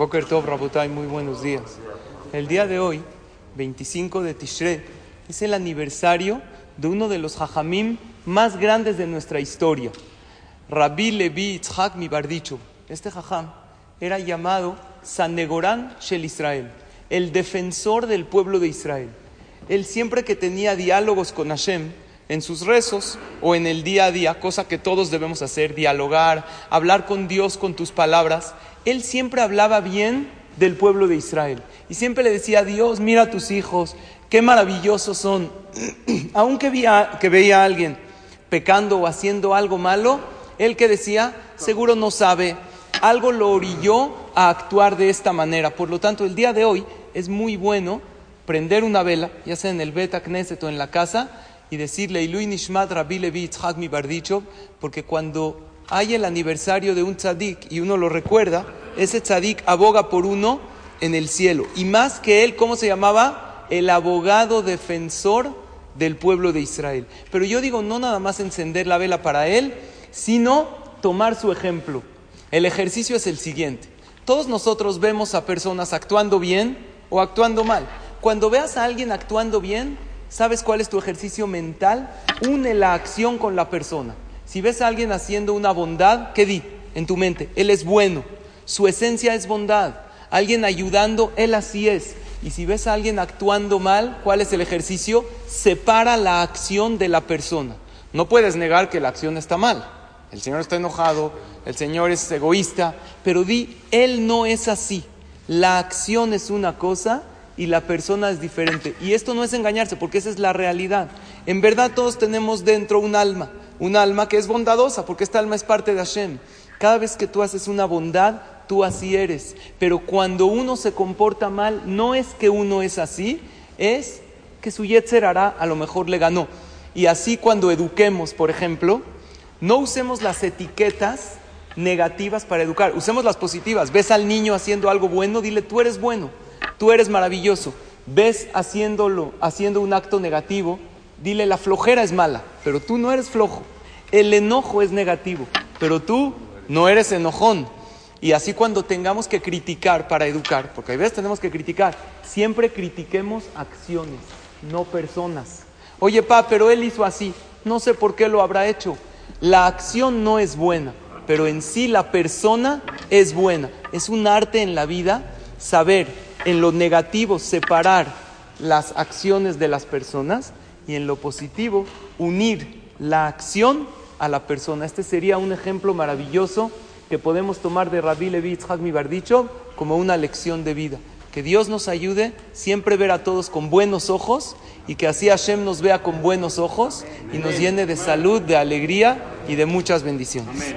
Boker Tov, Rabotai, muy buenos días. El día de hoy, 25 de Tishrei, es el aniversario de uno de los hajamim más grandes de nuestra historia, Rabbi Levi Itzhak Mibardicho. Este hajam era llamado Sanegorán Shel Israel, el defensor del pueblo de Israel. Él siempre que tenía diálogos con Hashem, en sus rezos o en el día a día, cosa que todos debemos hacer, dialogar, hablar con Dios con tus palabras, él siempre hablaba bien del pueblo de Israel. Y siempre le decía Dios, mira a tus hijos, qué maravillosos son. Aunque veía, que veía a alguien pecando o haciendo algo malo, él que decía, seguro no sabe, algo lo orilló a actuar de esta manera. Por lo tanto, el día de hoy es muy bueno prender una vela, ya sea en el Beta Knesset o en la casa, y decirle, Ilui Nishmat Rabbi Levi Yitzhak mi porque cuando hay el aniversario de un tzadik y uno lo recuerda, ese tzadik aboga por uno en el cielo. Y más que él, ¿cómo se llamaba? El abogado defensor del pueblo de Israel. Pero yo digo, no nada más encender la vela para él, sino tomar su ejemplo. El ejercicio es el siguiente. Todos nosotros vemos a personas actuando bien o actuando mal. Cuando veas a alguien actuando bien, ¿sabes cuál es tu ejercicio mental? Une la acción con la persona. Si ves a alguien haciendo una bondad, ¿qué di en tu mente? Él es bueno, su esencia es bondad. Alguien ayudando, él así es. Y si ves a alguien actuando mal, ¿cuál es el ejercicio? Separa la acción de la persona. No puedes negar que la acción está mal. El Señor está enojado, el Señor es egoísta, pero di, Él no es así. La acción es una cosa y la persona es diferente. Y esto no es engañarse, porque esa es la realidad. En verdad todos tenemos dentro un alma, un alma que es bondadosa, porque esta alma es parte de Hashem. Cada vez que tú haces una bondad, tú así eres. Pero cuando uno se comporta mal, no es que uno es así, es que su Yetzer hará, a lo mejor le ganó. Y así cuando eduquemos, por ejemplo, no usemos las etiquetas negativas para educar, usemos las positivas. Ves al niño haciendo algo bueno, dile, tú eres bueno, tú eres maravilloso. Ves haciéndolo, haciendo un acto negativo, dile, la flojera es mala, pero tú no eres flojo. El enojo es negativo, pero tú no eres enojón. Y así cuando tengamos que criticar para educar, porque a veces tenemos que criticar, siempre critiquemos acciones, no personas. Oye, pa, pero él hizo así, no sé por qué lo habrá hecho. La acción no es buena, pero en sí la persona es buena. Es un arte en la vida saber en lo negativo separar las acciones de las personas y en lo positivo unir la acción a la persona. Este sería un ejemplo maravilloso que podemos tomar de Rabbi Levi Yitzhak Mibardicho como una lección de vida. Que Dios nos ayude siempre ver a todos con buenos ojos y que así Hashem nos vea con buenos ojos y nos llene de salud, de alegría y de muchas bendiciones.